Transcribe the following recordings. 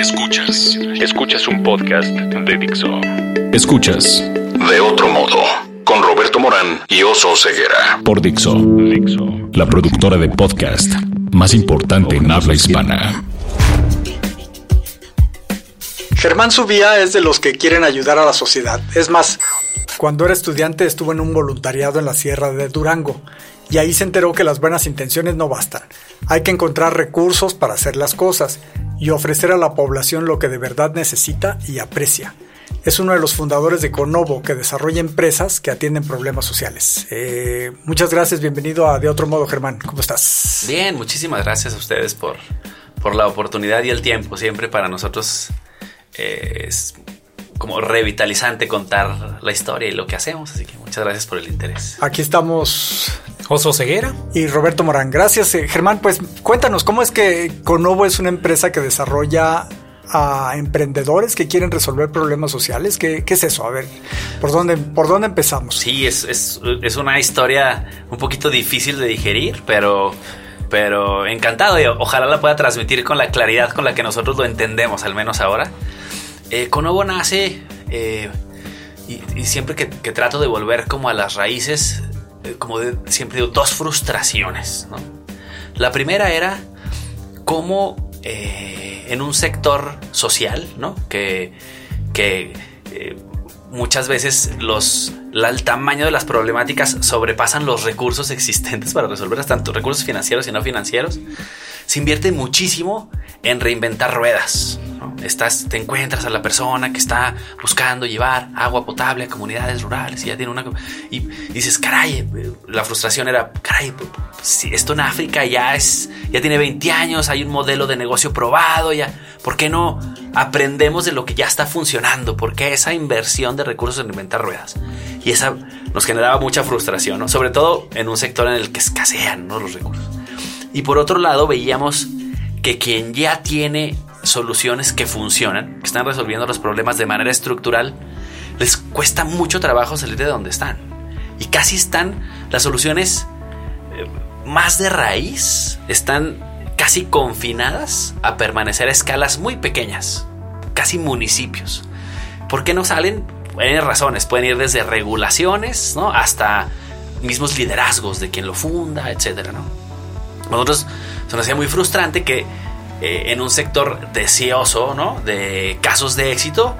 Escuchas. Escuchas un podcast de Dixo. Escuchas. De otro modo. Con Roberto Morán y Oso Ceguera. Por Dixo. Dixo. La productora de podcast más importante en habla hispana. Germán Subía es de los que quieren ayudar a la sociedad. Es más, cuando era estudiante estuvo en un voluntariado en la Sierra de Durango y ahí se enteró que las buenas intenciones no bastan. Hay que encontrar recursos para hacer las cosas y ofrecer a la población lo que de verdad necesita y aprecia. Es uno de los fundadores de Conovo, que desarrolla empresas que atienden problemas sociales. Eh, muchas gracias, bienvenido a De Otro Modo, Germán. ¿Cómo estás? Bien, muchísimas gracias a ustedes por, por la oportunidad y el tiempo. Siempre para nosotros eh, es como revitalizante contar la historia y lo que hacemos. Así que muchas gracias por el interés. Aquí estamos Oso Ceguera. Y Roberto Morán. Gracias, eh, Germán. Pues cuéntanos, ¿cómo es que Conovo es una empresa que desarrolla a emprendedores que quieren resolver problemas sociales? ¿Qué, es eso? A ver, ¿por dónde, por dónde empezamos? Sí, es, es, una historia un poquito difícil de digerir, pero pero encantado y ojalá la pueda transmitir con la claridad con la que nosotros lo entendemos, al menos ahora. Eh, Conovo nace eh, y, siempre que, trato de volver como a las raíces, eh, como siempre digo, dos frustraciones. La primera era cómo eh, en un sector social, ¿no? que, que muchas veces los, el tamaño de las problemáticas sobrepasan los recursos existentes para resolverlas, tanto recursos financieros y no financieros, se invierte muchísimo en reinventar ruedas. Estás, te encuentras a la persona que está buscando llevar agua potable a comunidades rurales y ya tiene una... Y dices, caray, la frustración era, caray, si esto en África ya es, ya tiene 20 años, hay un modelo de negocio probado, ya, ¿por qué no aprendemos de lo que ya está funcionando? ¿Por qué esa inversión de recursos en inventar ruedas? Y esa nos generaba mucha frustración, Sobre todo en un sector en el que escasean los recursos. Y por otro lado, veíamos que quien ya tiene soluciones que funcionan, que están resolviendo los problemas de manera estructural, les cuesta mucho trabajo salir de donde están. Y casi están las soluciones eh, más de raíz, están casi confinadas a permanecer a escalas muy pequeñas, casi municipios. ¿Por qué no salen? Hay razones, pueden ir desde regulaciones ¿no? hasta mismos liderazgos de quien lo funda, etc. ¿no? Nosotros se nos hacía muy frustrante que eh, en un sector deseoso, ¿no? De casos de éxito,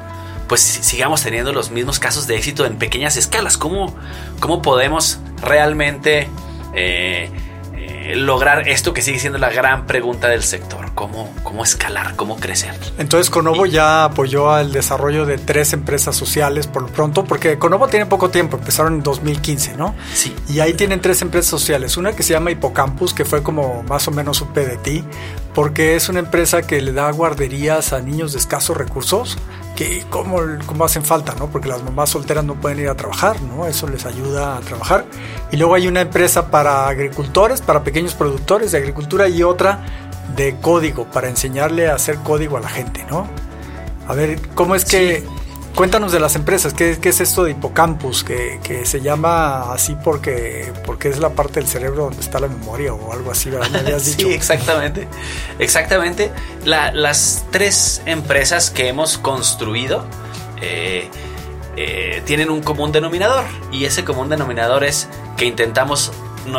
pues sigamos teniendo los mismos casos de éxito en pequeñas escalas. ¿Cómo, cómo podemos realmente eh, lograr esto que sigue siendo la gran pregunta del sector? ¿Cómo, cómo escalar? ¿Cómo crecer? Entonces Conovo ya apoyó al desarrollo de tres empresas sociales por lo pronto, porque Conovo tiene poco tiempo, empezaron en 2015, ¿no? Sí. Y ahí tienen tres empresas sociales, una que se llama Hipocampus, que fue como más o menos un PDT, porque es una empresa que le da guarderías a niños de escasos recursos, que como hacen falta, ¿no? Porque las mamás solteras no pueden ir a trabajar, ¿no? Eso les ayuda a trabajar. Y luego hay una empresa para agricultores, para pequeños productores de agricultura y otra de código, para enseñarle a hacer código a la gente, ¿no? A ver, ¿cómo es que... Cuéntanos de las empresas, ¿qué, es esto de hipocampus? Que, se llama así porque, porque es la parte del cerebro donde está la memoria o algo así, ¿verdad? ¿Me sí, exactamente. Exactamente. las tres empresas que hemos construido eh, eh, tienen un común denominador y ese común denominador es que intentamos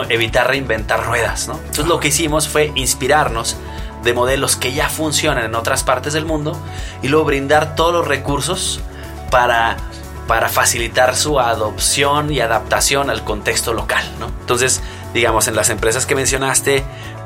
evitar reinventar ruedas, ¿no? Entonces lo que hicimos fue inspirarnos de modelos que ya funcionan en otras partes del mundo y luego brindar todos los recursos para, para facilitar su adopción y adaptación al contexto local. ¿no? Entonces, digamos, en las empresas que mencionaste,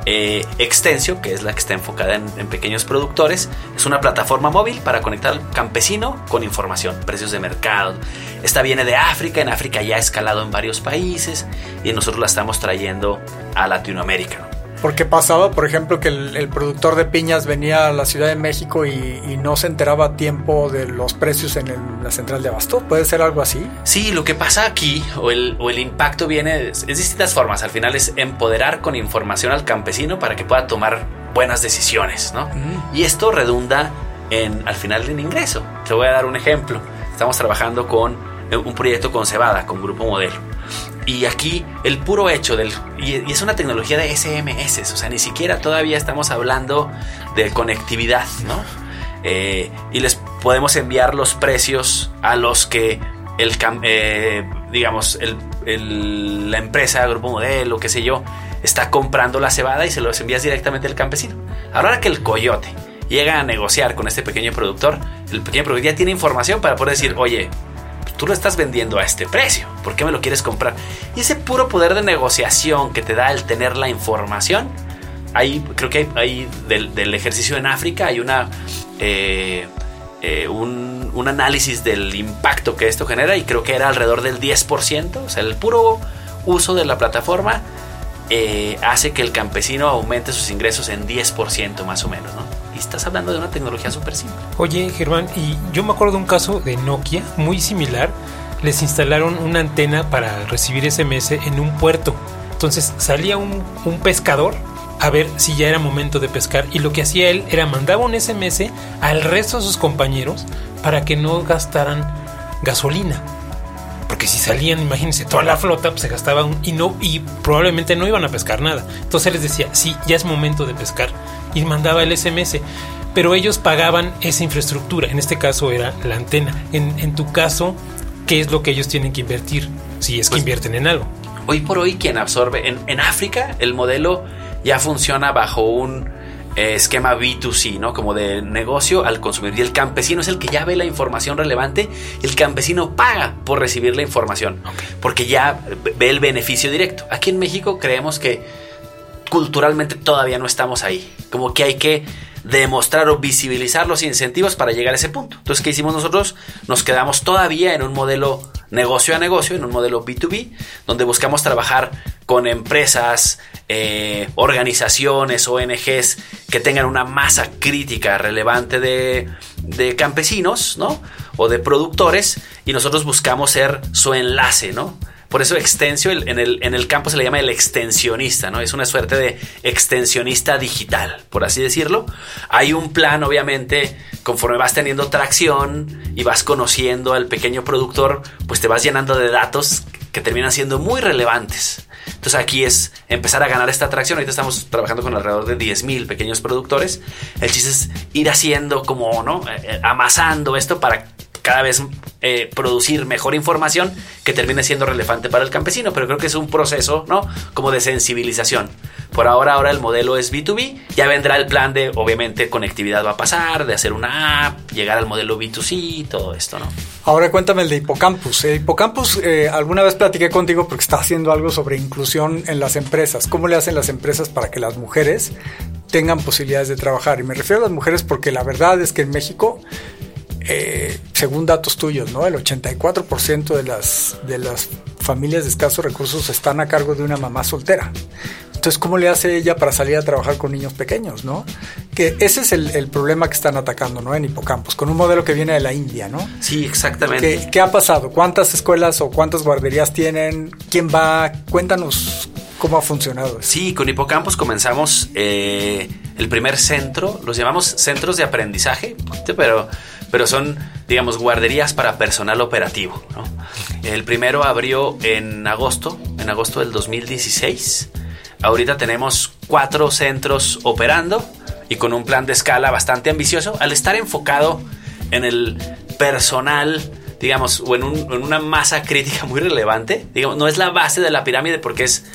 eh, Extensio, que es la que está enfocada en, pequeños productores, es una plataforma móvil para conectar al campesino con información, precios de mercado. Esta viene de África, en África ya ha escalado en varios países y nosotros la estamos trayendo a Latinoamérica. Porque pasaba, por ejemplo, que el, productor de piñas venía a la Ciudad de México y, no se enteraba a tiempo de los precios en la central de abasto. ¿Puede ser algo así? Sí, lo que pasa aquí, o el, o el impacto viene, es, distintas formas. Al final es empoderar con información al campesino para que pueda tomar buenas decisiones, ¿no? Y esto redunda en, al final, en ingreso. Te voy a dar un ejemplo. Estamos trabajando con eh, un proyecto con Cebada, con Grupo Modelo. Y aquí el puro hecho del... Y, es una tecnología de SMS, o sea, ni siquiera todavía estamos hablando de conectividad, ¿no? eh, y les podemos enviar los precios a los que el, eh, digamos, la empresa, grupo modelo, qué sé yo, está comprando la cebada y se los envías directamente al campesino. Ahora que el coyote llega a negociar con este pequeño productor, el pequeño productor ya tiene información para poder decir, oye, tú lo estás vendiendo a este precio, ¿por qué me lo quieres comprar? Y ese puro poder de negociación que te da el tener la información, hay, creo que hay, del, ejercicio en África, hay una, eh, eh, un, un, análisis del impacto que esto genera y creo que era alrededor del 10%, o sea, el puro uso de la plataforma eh, hace que el campesino aumente sus ingresos en 10% más o menos, ¿no? Y estás hablando de una tecnología súper simple. Oye, Germán, y yo me acuerdo de un caso de Nokia muy similar. Les instalaron una antena para recibir SMS en un puerto. Entonces salía un, pescador a ver si ya era momento de pescar y lo que hacía él era mandaba un SMS al resto de sus compañeros para que no gastaran gasolina. Porque si salían, imagínense, toda la flota pues, se gastaba un, y no y probablemente no iban a pescar nada. Entonces les decía, sí, ya es momento de pescar y mandaba el SMS. Pero ellos pagaban esa infraestructura, en este caso era la antena. En, tu caso, ¿qué es lo que ellos tienen que invertir? Si es que pues, invierten en algo. Hoy por hoy, quien absorbe en, en África, el modelo ya funciona bajo un esquema B2C, ¿no? Como de negocio al consumidor. Y el campesino es el que ya ve la información relevante. El campesino paga por recibir la información. Porque ya ve el beneficio directo. Aquí en México creemos que culturalmente todavía no estamos ahí. Como que hay que demostrar o visibilizar los incentivos para llegar a ese punto. Entonces, ¿qué hicimos nosotros? Nos quedamos todavía en un modelo negocio a negocio, en un modelo B2B, donde buscamos trabajar con empresas, eh, organizaciones, ONGs que tengan una masa crítica relevante de, de campesinos, ¿no? O de productores, y nosotros buscamos ser su enlace, ¿no? Por eso extensio en, el, campo se le llama el extensionista, ¿no? Es una suerte de extensionista digital, por así decirlo. Hay un plan, obviamente, conforme vas teniendo tracción y vas conociendo al pequeño productor, pues te vas llenando de datos que terminan siendo muy relevantes. Entonces aquí es empezar a ganar esta atracción. Ahorita estamos trabajando con alrededor de 10.000 pequeños productores. El chiste es ir haciendo como, ¿no? Eh, eh, amasando esto para cada vez eh, producir mejor información que termine siendo relevante para el campesino, pero creo que es un proceso, ¿no? Como de sensibilización. Por ahora, ahora el modelo es B2B, ya vendrá el plan de, obviamente, conectividad va a pasar, de hacer una app, llegar al modelo B2C, todo esto, ¿no? Ahora cuéntame el de Hipocampus. Eh, Hipocampus, eh, alguna vez platiqué contigo porque está haciendo algo sobre inclusión en las empresas. ¿Cómo le hacen las empresas para que las mujeres tengan posibilidades de trabajar? Y me refiero a las mujeres porque la verdad es que en México eh, según datos tuyos, ¿no? El 84% de las, de las familias de escasos recursos están a cargo de una mamá soltera. Entonces, ¿cómo le hace ella para salir a trabajar con niños pequeños, no? Que ese es el, problema que están atacando, ¿no? En hipocampos, con un modelo que viene de la India, ¿no? Sí, exactamente. ¿Qué, ha pasado? ¿Cuántas escuelas o cuántas guarderías tienen? ¿Quién va? Cuéntanos cómo ha funcionado. Sí, con Hipocampos comenzamos eh, el primer centro, los llamamos centros de aprendizaje, pero pero son, digamos, guarderías para personal operativo. El primero abrió en agosto, en agosto del 2016. Ahorita tenemos cuatro centros operando y con un plan de escala bastante ambicioso. Al estar enfocado en el personal, digamos, o en, una masa crítica muy relevante, digamos, no es la base de la pirámide porque es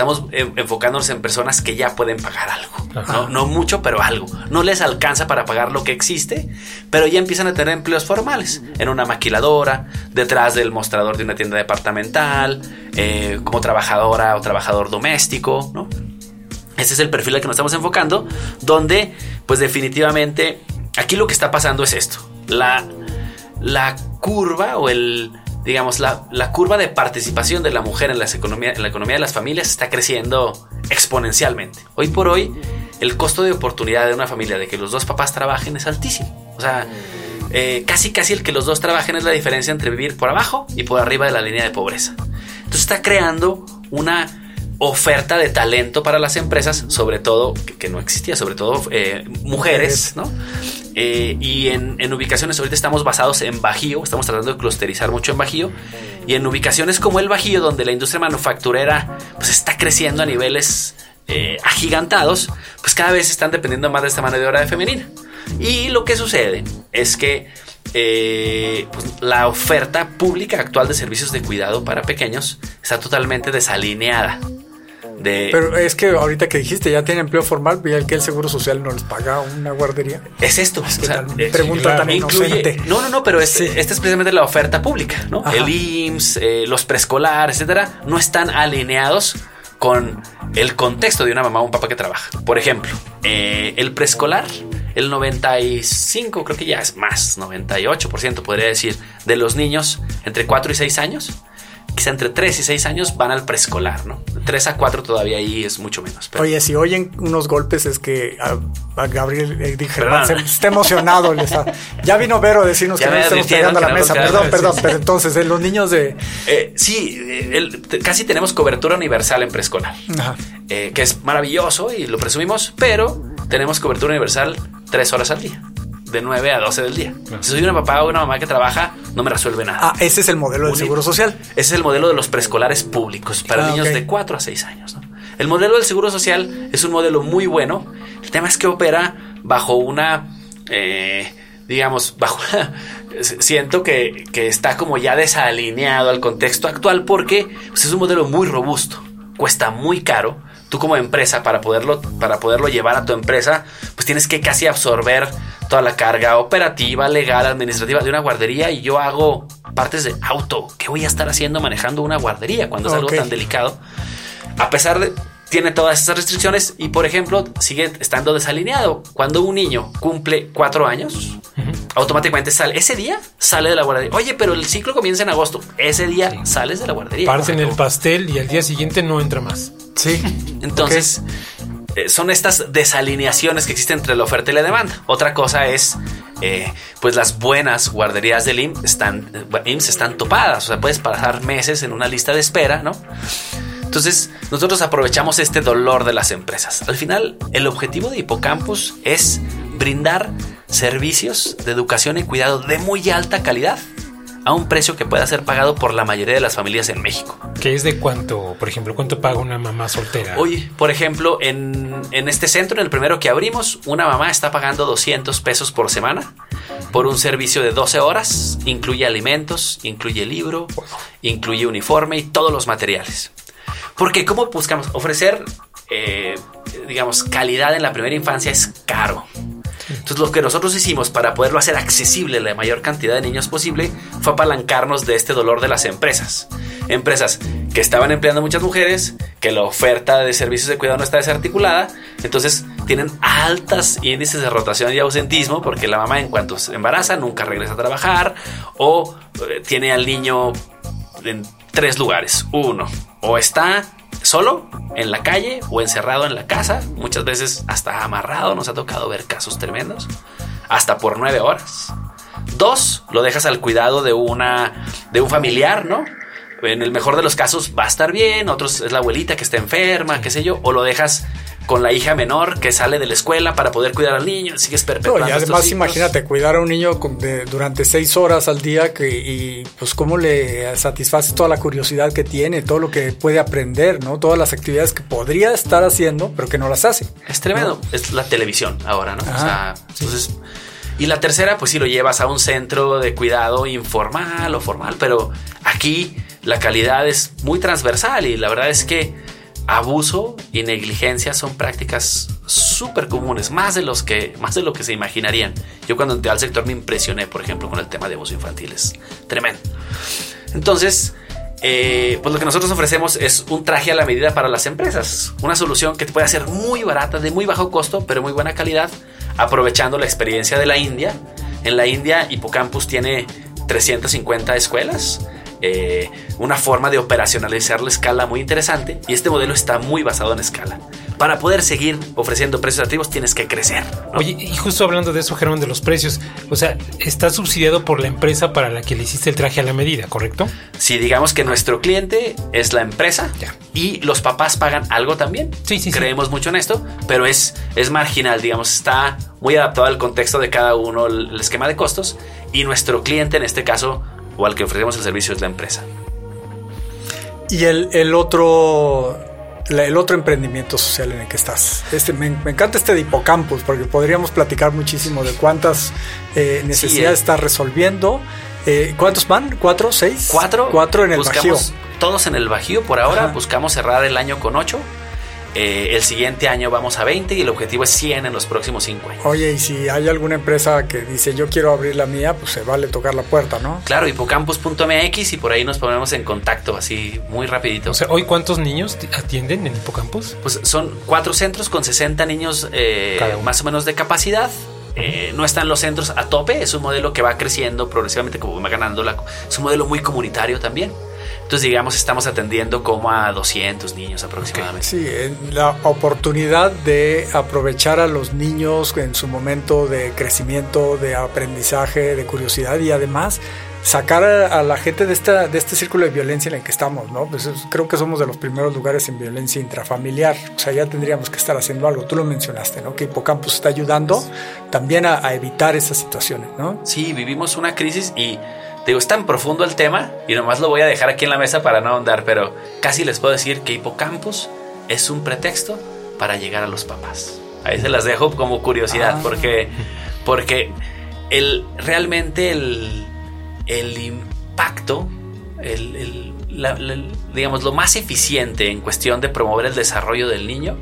estamos enfocándonos en personas que ya pueden pagar algo. ¿no? mucho, pero algo. No les alcanza para pagar lo que existe, pero ya empiezan a tener empleos formales. En una maquiladora, detrás del mostrador de una tienda departamental, eh, como trabajadora o trabajador doméstico, ¿no? Ese es el perfil al que nos estamos enfocando, donde, pues definitivamente, aquí lo que está pasando es esto. La, la curva o el, digamos, la, curva de participación de la mujer en, las economía, en la economía de las familias está creciendo exponencialmente. Hoy por hoy, el costo de oportunidad de una familia de que los dos papás trabajen es altísimo. O sea, eh, casi casi el que los dos trabajen es la diferencia entre vivir por abajo y por arriba de la línea de pobreza. Entonces está creando una oferta de talento para las empresas, sobre todo, que, no existía, sobre todo eh, mujeres, ¿no? Eh, y en, ubicaciones, ahorita estamos basados en Bajío, estamos tratando de clusterizar mucho en Bajío, y en ubicaciones como el Bajío, donde la industria manufacturera pues está creciendo a niveles eh, agigantados, pues cada vez están dependiendo más de esta mano de obra femenina. Y lo que sucede es que eh, pues, la oferta pública actual de servicios de cuidado para pequeños está totalmente desalineada. Pero es que ahorita que dijiste, ya tiene empleo formal, y el que el Seguro Social no les paga una guardería. Es esto. pregunta también No, no, no, pero esta es precisamente la oferta pública, ¿no? El IMSS, eh, los preescolares, etcétera, no están alineados con el contexto de una mamá o un papá que trabaja. Por ejemplo, eh, el preescolar, el 95, creo que ya es más, 98% podría decir, de los niños entre 4 y 6 años quizá entre 3 y 6 años van al preescolar, ¿no? 3 a 4 todavía ahí es mucho menos. Oye, si oyen unos golpes es que a, Gabriel eh, dije, está emocionado. ya vino Vero a decirnos que no estamos pegando a la mesa. Perdón, perdón, pero entonces, eh, los niños de... Eh, sí, casi tenemos cobertura universal en preescolar, que es maravilloso y lo presumimos, pero tenemos cobertura universal 3 horas al día de 9 a 12 del día. Si soy una papá o una mamá que trabaja, no me resuelve nada. Ah, ese es el modelo del Seguro Social. Ese es el modelo de los preescolares públicos para ah, niños de 4 a 6 años. El modelo del Seguro Social es un modelo muy bueno. El tema es que opera bajo una, eh, digamos, bajo siento que, está como ya desalineado al contexto actual porque pues, es un modelo muy robusto, cuesta muy caro tú como empresa para poderlo para poderlo llevar a tu empresa pues tienes que casi absorber toda la carga operativa, legal, administrativa de una guardería y yo hago partes de auto. ¿Qué voy a estar haciendo manejando una guardería cuando es algo tan delicado? A pesar de tiene todas esas restricciones y, por ejemplo, sigue estando desalineado. Cuando un niño cumple cuatro años, automáticamente sale. Ese día sale de la guardería. Oye, pero el ciclo comienza en agosto. Ese día sales de la guardería. Parten el pastel y al día siguiente no entra más. Sí. Entonces, eh, son estas desalineaciones que existen entre la oferta y la demanda. Otra cosa es, eh, pues las buenas guarderías del IMSS están, eh, están topadas, o sea, puedes pasar meses en una lista de espera, ¿no? Entonces, nosotros aprovechamos este dolor de las empresas. Al final, el objetivo de Hipocampus es brindar servicios de educación y cuidado de muy alta calidad a un precio que pueda ser pagado por la mayoría de las familias en México. ¿Qué es de cuánto, por ejemplo, cuánto paga una mamá soltera? Oye, por ejemplo, en, este centro, en el primero que abrimos, una mamá está pagando 200 pesos por semana por un servicio de 12 horas, incluye alimentos, incluye libro, incluye uniforme y todos los materiales. Porque ¿cómo buscamos? Ofrecer, eh, digamos, calidad en la primera infancia es caro. Entonces lo que nosotros hicimos para poderlo hacer accesible a la mayor cantidad de niños posible fue apalancarnos de este dolor de las empresas. Empresas que estaban empleando muchas mujeres, que la oferta de servicios de cuidado no está desarticulada, entonces tienen altas índices de rotación y ausentismo porque la mamá en cuanto se embaraza nunca regresa a trabajar o eh, tiene al niño en tres lugares. Uno, o está solo en la calle o encerrado en la casa, muchas veces hasta amarrado, nos ha tocado ver casos tremendos, hasta por nueve horas. Dos, lo dejas al cuidado de una de un familiar, ¿no? En el mejor de los casos va a estar bien, otros es la abuelita que está enferma, qué sé yo, o lo dejas con la hija menor que sale de la escuela para poder cuidar al niño, sigues perpetuando. y además imagínate cuidar a un niño durante seis horas al día que, y pues cómo le satisface toda la curiosidad que tiene, todo lo que puede aprender, ¿no? Todas las actividades que podría estar haciendo, pero que no las hace. Es tremendo. Es la televisión ahora, ¿no? O sea, entonces... Y la tercera, pues si lo llevas a un centro de cuidado informal o formal, pero aquí la calidad es muy transversal y la verdad es que abuso y negligencia son prácticas súper comunes, más de, los que, más de lo que se imaginarían. Yo cuando entré al sector me impresioné, por ejemplo, con el tema de abuso infantil, es tremendo. Entonces, eh, pues lo que nosotros ofrecemos es un traje a la medida para las empresas, una solución que puede ser muy barata, de muy bajo costo, pero muy buena calidad, aprovechando la experiencia de la India. En la India, Hipocampus tiene 350 escuelas eh, una forma de operacionalizar la escala muy interesante y este modelo está muy basado en escala. Para poder seguir ofreciendo precios atractivos tienes que crecer. Oye, y justo hablando de eso, Germán, de los precios, o sea, está subsidiado por la empresa para la que le hiciste el traje a la medida, ¿correcto? Sí, digamos que nuestro cliente es la empresa y los papás pagan algo también. Sí, sí, Creemos mucho en esto, pero es, es marginal, digamos, está muy adaptado al contexto de cada uno el esquema de costos y nuestro cliente en este caso o al que ofrecemos el servicio es la empresa. Y el, otro el otro emprendimiento social en el que estás. Este, me, encanta este de Hipocampus, porque podríamos platicar muchísimo de cuántas eh, necesidades eh. estás resolviendo. Eh, ¿Cuántos van? ¿Cuatro? ¿Seis? Cuatro. Cuatro en el Bajío. Todos en el Bajío por ahora. Buscamos cerrar el año con ocho. Eh, el siguiente año vamos a 20 y el objetivo es 100 en los próximos 5 años. Oye, y si hay alguna empresa que dice yo quiero abrir la mía, pues se vale tocar la puerta, ¿no? Claro, hipocampus.mx y por ahí nos ponemos en contacto así muy rapidito. O sea, ¿hoy cuántos niños atienden en Hipocampus? Pues son cuatro centros con 60 niños eh, más o menos de capacidad. Eh, no están los centros a tope, es un modelo que va creciendo progresivamente, como va ganando la... Es un modelo muy comunitario también. Entonces, digamos, estamos atendiendo como a 200 niños aproximadamente. Sí, la oportunidad de aprovechar a los niños en su momento de crecimiento, de aprendizaje, de curiosidad y además sacar a, la gente de, esta, de este círculo de violencia en el que estamos, ¿no? Pues creo que somos de los primeros lugares en violencia intrafamiliar, o sea, ya tendríamos que estar haciendo algo, tú lo mencionaste, ¿no? Que Hipocampus está ayudando también a, a evitar esas situaciones, ¿no? Sí, vivimos una crisis y digo, es tan profundo el tema y nomás lo voy a dejar aquí en la mesa para no ahondar, pero casi les puedo decir que Hipocampus es un pretexto para llegar a los papás. Ahí se las dejo como curiosidad, ah. porque, porque el, realmente el, el impacto, el, digamos, lo más eficiente en cuestión de promover el desarrollo del niño,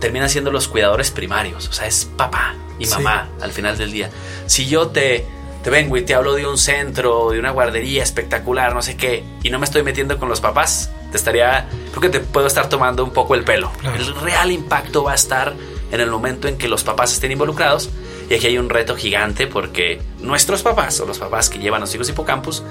termina siendo los cuidadores primarios. O sea, es papá y mamá al final del día. Si yo te te vengo y te hablo de un centro, de una guardería espectacular, no sé qué, y no me estoy metiendo con los papás, te estaría, creo que te puedo estar tomando un poco el pelo. El real impacto va a estar en el momento en que los papás estén involucrados. Y aquí hay un reto gigante porque nuestros papás o los papás que llevan a los hijos hipocampus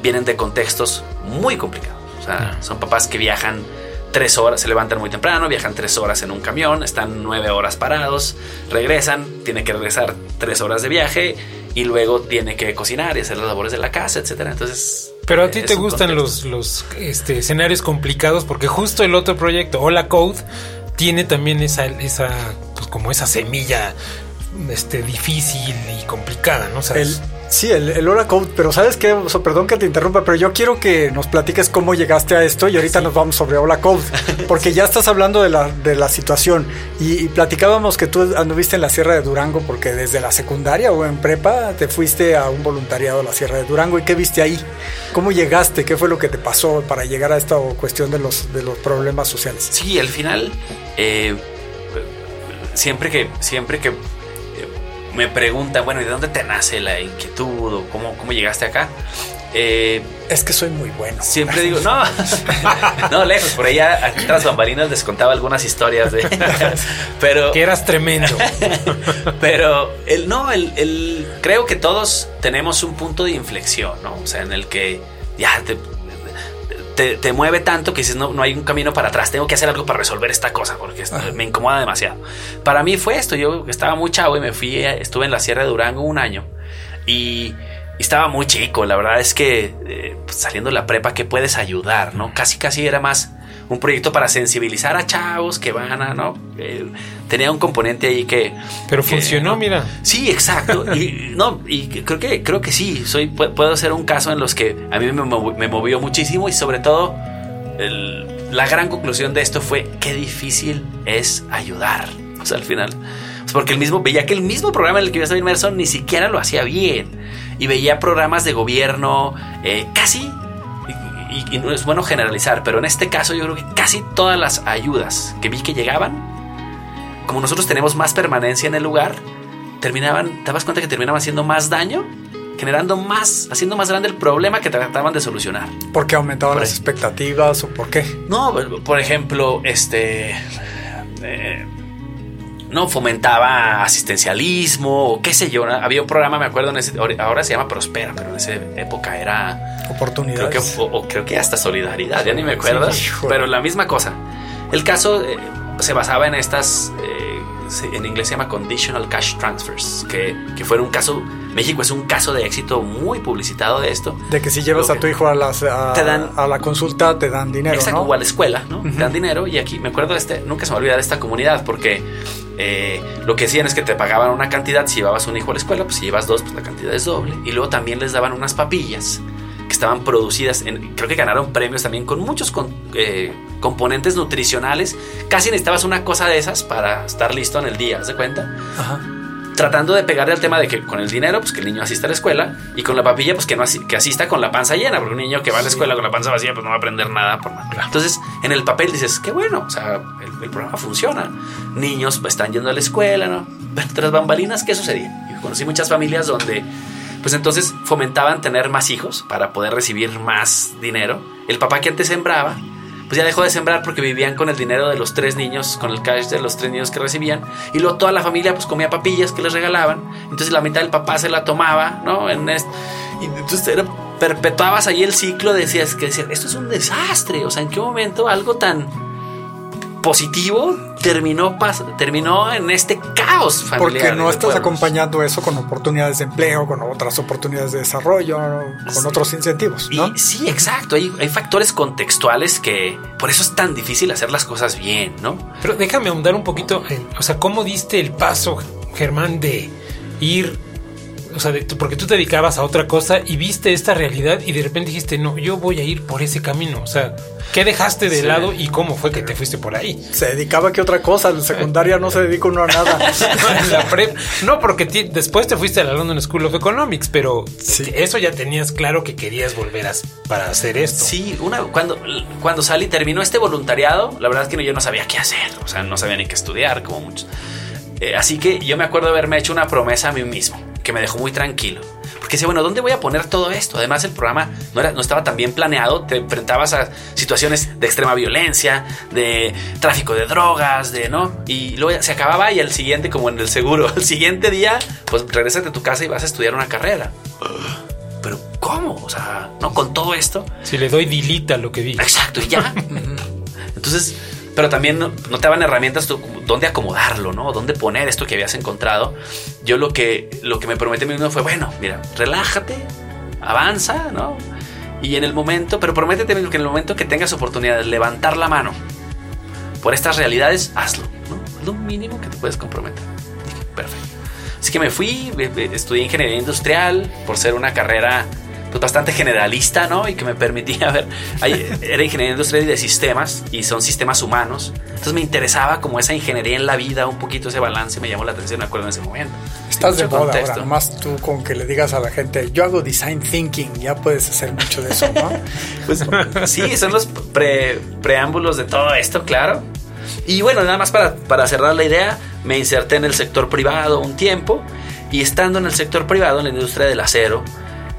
vienen de contextos muy complicados. O sea, son papás que viajan tres horas, se levantan muy temprano, viajan tres horas en un camión, están nueve horas parados, regresan, tienen que regresar tres horas de viaje y luego tiene que cocinar y hacer las labores de la casa, etcétera. Entonces. Pero a ti te gustan los, los este, escenarios complicados porque justo el otro proyecto, Hola Code, tiene también esa, esa pues como esa semilla este, difícil y complicada, ¿no? el, Sí, el, el Code, pero ¿sabes qué? perdón que te interrumpa, pero yo quiero que nos platiques cómo llegaste a esto y ahorita nos vamos sobre Hola Code, porque ya estás hablando de la, de la situación y, platicábamos que tú anduviste en la Sierra de Durango porque desde la secundaria o en prepa te fuiste a un voluntariado a la Sierra de Durango y ¿qué viste ahí? ¿Cómo llegaste? ¿Qué fue lo que te pasó para llegar a esta cuestión de los, de los problemas sociales? Sí, al final, eh, siempre que, siempre que me pregunta, bueno, ¿y de dónde te nace la inquietud o cómo, cómo llegaste acá? Eh, es que soy muy bueno. Siempre digo, no, no, lejos, por allá tras bambalinas les contaba algunas historias de. pero. Que eras tremendo. pero el, no, el, el, creo que todos tenemos un punto de inflexión, ¿no? O sea, en el que ya te, te, mueve tanto que dices, no, no hay un camino para atrás, tengo que hacer algo para resolver esta cosa porque me incomoda demasiado. Para mí fue esto, yo estaba muy chavo y me fui, estuve en la Sierra de Durango un año y, estaba muy chico, la verdad es que eh, pues, saliendo de la prepa, ¿qué puedes ayudar? ¿no? Casi, casi era más un proyecto para sensibilizar a chavos que van a, ¿no? Eh, tenía un componente ahí que... Pero funcionó, mira. Sí, exacto. y, no, y creo que, creo que sí, soy, puedo ser un caso en los que a mí me, movió muchísimo y sobre todo la gran conclusión de esto fue qué difícil es ayudar. O sea, al final... Porque el mismo, veía que el mismo programa en el que yo estaba inmerso ni siquiera lo hacía bien. Y veía programas de gobierno eh, casi y, no es bueno generalizar, pero en este caso yo creo que casi todas las ayudas que vi que llegaban, como nosotros tenemos más permanencia en el lugar, terminaban, te das cuenta que terminaban haciendo más daño, generando más, haciendo más grande el problema que trataban de solucionar. ¿Por qué aumentaban las expectativas o por qué? No, por ejemplo, este... Eh, no fomentaba asistencialismo o qué sé yo. Había un programa, me acuerdo, en ese, ahora se llama Prospera, pero en esa época era... Oportunidades. Creo que, o, creo que hasta solidaridad, ya ni me acuerdo. pero la misma cosa. El caso eh, se basaba en estas... Eh, en inglés se llama Conditional Cash Transfers, que, que fue un caso México es un caso de éxito muy publicitado de esto. De que si llevas a tu hijo a, las, a, a, la consulta te dan dinero. Exacto, o a la escuela, ¿no? Te dan dinero. Y aquí me acuerdo de este, nunca se me va a olvidar esta comunidad, porque eh, lo que hacían es que te pagaban una cantidad si llevabas un hijo a la escuela, pues si llevas dos, pues la cantidad es doble. Y luego también les daban unas papillas estaban producidas, en, creo que ganaron premios también con muchos eh, componentes nutricionales. Casi necesitabas una cosa de esas para estar listo en el día, ¿se cuenta? Ajá tratando de pegarle al tema de que con el dinero, pues que el niño asista a la escuela y con la papilla, pues que no que asista con la panza llena, porque un niño que va a la escuela con la panza vacía, pues no va a aprender nada por nada. Entonces, en el papel dices, qué bueno, o sea, el, programa funciona. Niños pues, están yendo a la escuela, ¿no? Pero tras bambalinas, ¿qué sucedía? Yo conocí muchas familias donde, pues entonces fomentaban tener más hijos para poder recibir más dinero. El papá que antes sembraba, pues ya dejó de sembrar porque vivían con el dinero de los tres niños, con el cash de los tres niños que recibían. Y luego toda la familia pues comía papillas que les regalaban. Entonces la mitad del papá se la tomaba, ¿no? En y entonces era, perpetuabas ahí el ciclo, decías que decías, esto es un desastre. O sea, ¿en qué momento algo tan positivo terminó, terminó en este caos familiar. Porque no estás acompañando eso con oportunidades de empleo, con otras oportunidades de desarrollo, con otros incentivos. ¿no? sí, exacto. Hay, hay, factores contextuales que por eso es tan difícil hacer las cosas bien, ¿no? Pero déjame ahondar un poquito en, o sea, ¿cómo diste el paso, Germán, de ir o sea, porque tú te dedicabas a otra cosa y viste esta realidad y de repente dijiste, no, yo voy a ir por ese camino. O sea, ¿qué dejaste de lado y cómo fue que te fuiste por ahí? Se dedicaba a qué otra cosa, en secundaria no se dedicó uno a nada. no, porque después te fuiste a la London School of Economics, pero eso ya tenías claro que querías volver a, para hacer esto. Sí, una, cuando, cuando salí, terminó este voluntariado, la verdad es que yo no sabía qué hacer, o sea, no sabía ni qué estudiar, como muchos. Eh, así que yo me acuerdo haberme hecho una promesa a mí mismo que me dejó muy tranquilo. Porque decía, bueno, ¿dónde voy a poner todo esto? Además, el programa no, era, no estaba tan bien planeado. Te enfrentabas a situaciones de extrema violencia, de tráfico de drogas, de no. Y luego se acababa y al siguiente, como en el seguro, al siguiente día, pues regresas a tu casa y vas a estudiar una carrera. Pero, ¿cómo? O sea, no con todo esto. Si le doy dilita lo que diga. Exacto, y ya. Entonces, pero también no, te daban herramientas dónde acomodarlo, ¿no? Dónde poner esto que habías encontrado. Yo lo que, lo que me prometí mismo fue, bueno, mira, relájate, avanza, ¿no? Y en el momento, pero prométete que en el momento que tengas oportunidad de levantar la mano por estas realidades, hazlo, ¿no? Lo mínimo que te puedes comprometer. perfecto. Así que me fui, estudié ingeniería industrial por ser una carrera pues, bastante generalista, ¿no? Y que me permitía ver, era ingeniería industrial y de sistemas, y son sistemas humanos. Entonces me interesaba como esa ingeniería en la vida, un poquito ese balance, me llamó la atención, me acuerdo en ese momento. Estás de moda ahora, nomás tú con que le digas a la gente, yo hago design thinking, ya puedes hacer mucho de eso, ¿no? pues sí, son los preámbulos de todo esto, claro. Y bueno, nada más para, para cerrar la idea, me inserté en el sector privado un tiempo y estando en el sector privado, en la industria del acero,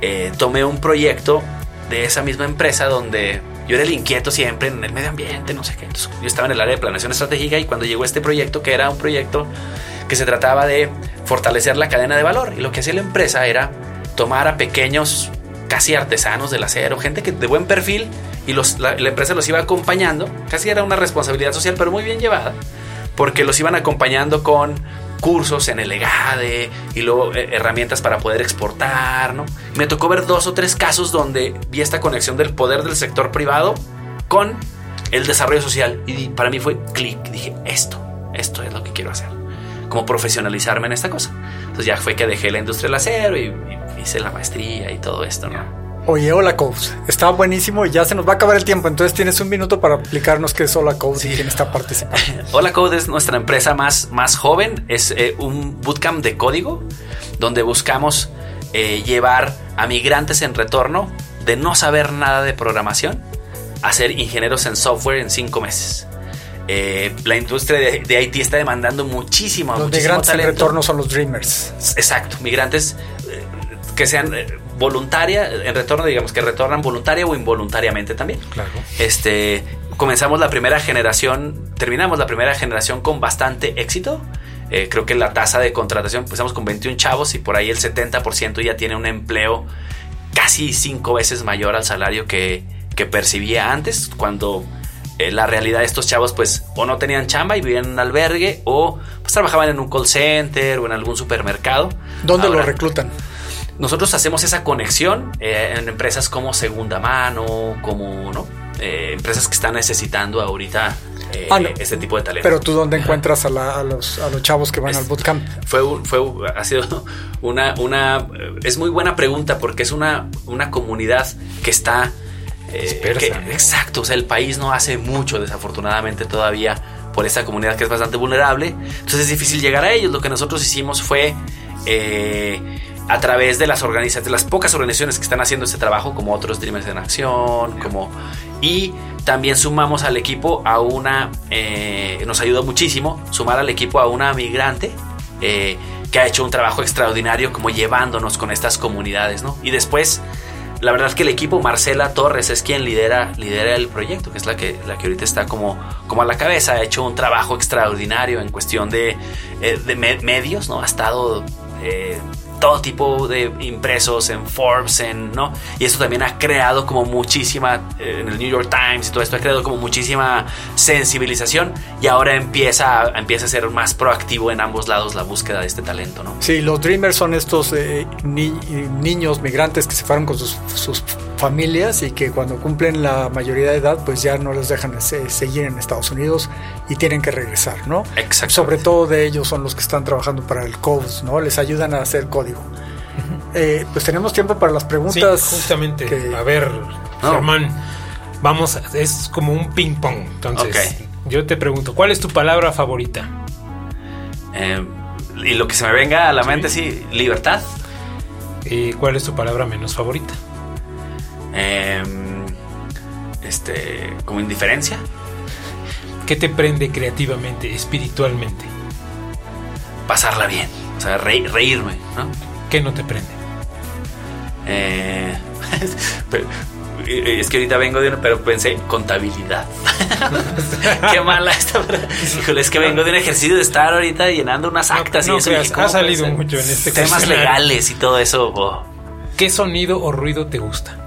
eh, tomé un proyecto de esa misma empresa donde yo era el inquieto siempre en el medio ambiente, no sé qué. yo estaba en el área de planeación estratégica y cuando llegó este proyecto, que era un proyecto que se trataba de fortalecer la cadena de valor, y lo que hacía la empresa era tomar a pequeños, casi artesanos del acero, gente que de buen perfil, y la empresa los iba acompañando, casi era una responsabilidad social, pero muy bien llevada, porque los iban acompañando con cursos en el EGADE y luego eh, herramientas para poder exportar, ¿no? Me tocó ver dos o tres casos donde vi esta conexión del poder del sector privado con el desarrollo social y para mí fue clic, dije, esto, esto es lo que quiero hacer, como profesionalizarme en esta cosa. Entonces ya fue que dejé la industria del acero y, y hice la maestría y todo esto, ¿no? Oye, Hola Codes, está buenísimo y ya se nos va a acabar el tiempo, entonces tienes un minuto para explicarnos qué es Hola Code y quién está participando. Hola Code es nuestra empresa más, más joven, es eh, un bootcamp de código donde buscamos eh, llevar a migrantes en retorno de no saber nada de programación a ser ingenieros en software en cinco meses. Eh, la industria de, IT está demandando muchísimo. Los migrantes en retorno son los dreamers. Exacto, migrantes que sean voluntaria, en retorno, digamos que retornan voluntaria o involuntariamente también. Claro. Este, comenzamos la primera generación, terminamos la primera generación con bastante éxito. Eh, creo que la tasa de contratación, empezamos con 21 chavos y por ahí el 70% ya tiene un empleo casi cinco veces mayor al salario que, que percibía antes, cuando eh, la realidad de estos chavos pues o no tenían chamba y vivían en un albergue o pues trabajaban en un call center o en algún supermercado. ¿Dónde lo reclutan? Nosotros hacemos esa conexión eh, en empresas como Segunda Mano, como, ¿no? eh, empresas que están necesitando ahorita eh, ah, este tipo de talento. Pero tú dónde encuentras a, los, a los chavos que van al bootcamp? Fue, fue, ha sido una, una, es muy buena pregunta porque es una, una comunidad que está... Eh, exacto, o sea, el país no hace mucho desafortunadamente todavía por esta comunidad que es bastante vulnerable. Entonces es difícil llegar a ellos. Lo que nosotros hicimos fue a través de las organizaciones, de las pocas organizaciones que están haciendo este trabajo, como otros Dreamers en Acción, como y también sumamos al equipo a una, eh, nos ayudó muchísimo sumar al equipo a una migrante eh, que ha hecho un trabajo extraordinario como llevándonos con estas comunidades, ¿no? Y después, la verdad es que el equipo, Marcela Torres es quien lidera, lidera el proyecto, que es la que, la que ahorita está como, como a la cabeza, ha hecho un trabajo extraordinario en cuestión de, eh, de medios, ¿no? Ha estado todo tipo de impresos en Forbes, en, ¿no? Y eso también ha creado como muchísima, eh, en el New York Times y todo esto ha creado como muchísima sensibilización y ahora empieza, empieza a ser más proactivo en ambos lados la búsqueda de este talento, ¿no? Sí, los Dreamers son estos eh, niños migrantes que se fueron con sus, sus, familias y que cuando cumplen la mayoría de edad pues ya no los dejan seguir en Estados Unidos y tienen que regresar, ¿no? Exacto. Sobre todo de ellos son los que están trabajando para el COVS, ¿no? Les ayudan a hacer código. Eh, pues tenemos tiempo para las preguntas. justamente. A ver, Germán, vamos, es como un ping pong. Entonces, yo te pregunto, ¿cuál es tu palabra favorita? Eh, y lo que se me venga a la mente, sí, libertad. ¿Y cuál es tu palabra menos favorita? Em, este, como indiferencia. ¿Qué te prende creativamente, espiritualmente? Pasarla bien, o sea, reírme, ¿no? ¿Qué no te prende? Eh, eh, es que ahorita vengo de una, pero pensé contabilidad. Qué mala esta. Híjole, es que vengo de un ejercicio de estar ahorita llenando unas actas y eso. ha salido mucho en este Temas legales y todo eso. Oh. ¿Qué sonido o ruido te gusta?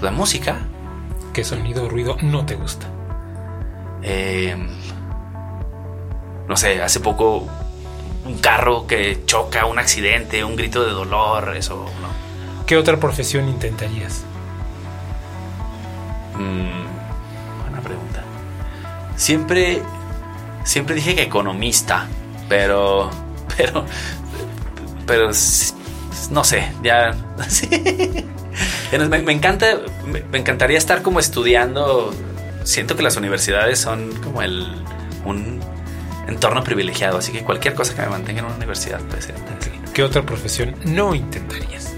La música. ¿Qué sonido o ruido no te gusta? Eh, no sé, hace poco un carro que choca, un accidente, un grito de dolor, eso no. ¿Qué otra profesión intentarías? Mm, buena pregunta. Siempre, siempre dije que economista, pero, pero, pero, no sé, ya. me, encanta, me, encantaría estar como estudiando. Siento que las universidades son como el un entorno privilegiado, así que cualquier cosa que me mantenga en una universidad puede ser ¿Qué otra profesión no intentarías?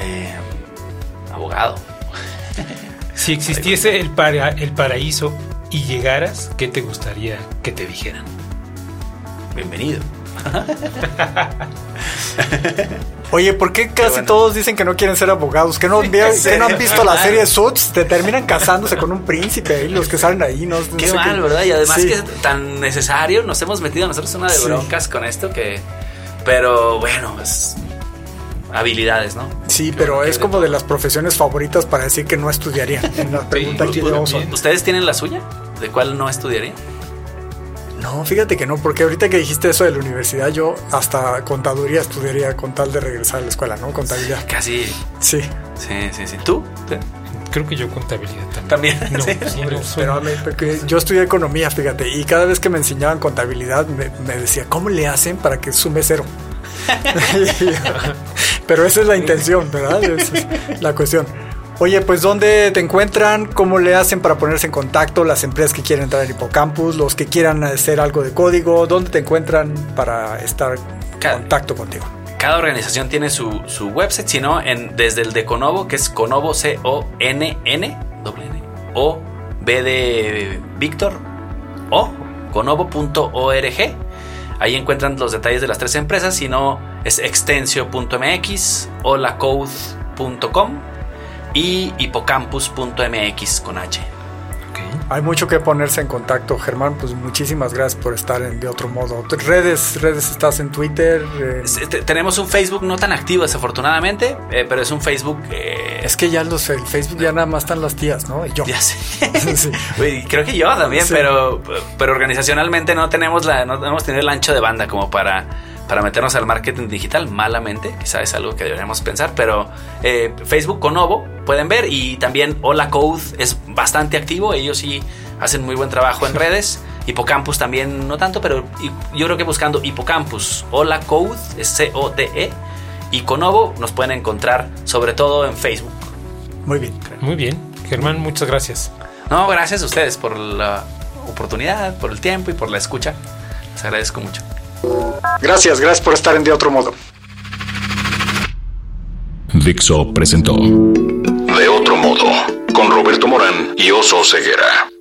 Eh, abogado. Si existiese el, para, el paraíso y llegaras, ¿qué te gustaría que te dijeran? Bienvenido. Oye, ¿por qué casi todos dicen que no quieren ser abogados? ¿Que no, han visto la serie Suits? Te terminan casándose con un príncipe y los que salen ahí. No, qué mal, ¿verdad? Y además que es tan necesario. Nos hemos metido nosotros una de broncas con esto que... Pero bueno, es habilidades, ¿no? Sí, pero es como de las profesiones favoritas para decir que no estudiaría. En la pregunta aquí de ¿Ustedes tienen la suya? ¿De cuál no estudiaría? No, fíjate que no, porque ahorita que dijiste eso de la universidad, yo hasta contaduría estudiaría con tal de regresar a la escuela, ¿no? Contabilidad. Casi. Sí. Sí, sí, sí. ¿Tú? Creo que yo contabilidad también. También. No, sí, pero, yo estudié economía, fíjate, y cada vez que me enseñaban contabilidad me, me decía, ¿cómo le hacen para que sume cero? pero esa es la intención, ¿verdad? Esa es la cuestión. Oye, pues ¿dónde te encuentran? ¿Cómo le hacen para ponerse en contacto las empresas que quieren entrar en Hipocampus, los que quieran hacer algo de código? ¿Dónde te encuentran para estar en contacto contigo? Cada organización tiene su, website, sino en, desde el de Conovo, que es Conovo C-O-N-N, O, B de Víctor, O, conovo.org. Ahí encuentran los detalles de las tres empresas, si no es extensio.mx o lacode.com y hipocampus.mx con H. Hay mucho que ponerse en contacto, Germán. Pues muchísimas gracias por estar en de otro modo. Redes, redes, estás en Twitter. Tenemos un Facebook no tan activo, desafortunadamente, eh, pero es un Facebook. Eh, es que ya los, el Facebook ya nada más están las tías, ¿no? Y yo. Ya sé. Creo que yo también, pero, pero organizacionalmente no tenemos la, no hemos tenido el ancho de banda como para para meternos al marketing digital malamente, quizás es algo que deberíamos pensar, pero eh, Facebook Conovo pueden ver y también Hola Code es bastante activo, ellos sí hacen muy buen trabajo en redes. Hipocampus también no tanto, pero yo creo que buscando Hipocampus, Hola Code, es C-O-D-E, y Conovo nos pueden encontrar sobre todo en Facebook. Muy bien. Muy bien. Germán, muchas gracias. No, gracias a ustedes por la oportunidad, por el tiempo y por la escucha. Les agradezco mucho. Gracias, gracias por estar en De Otro Modo. Dixo presentó De Otro Modo con Roberto Morán y Oso Ceguera.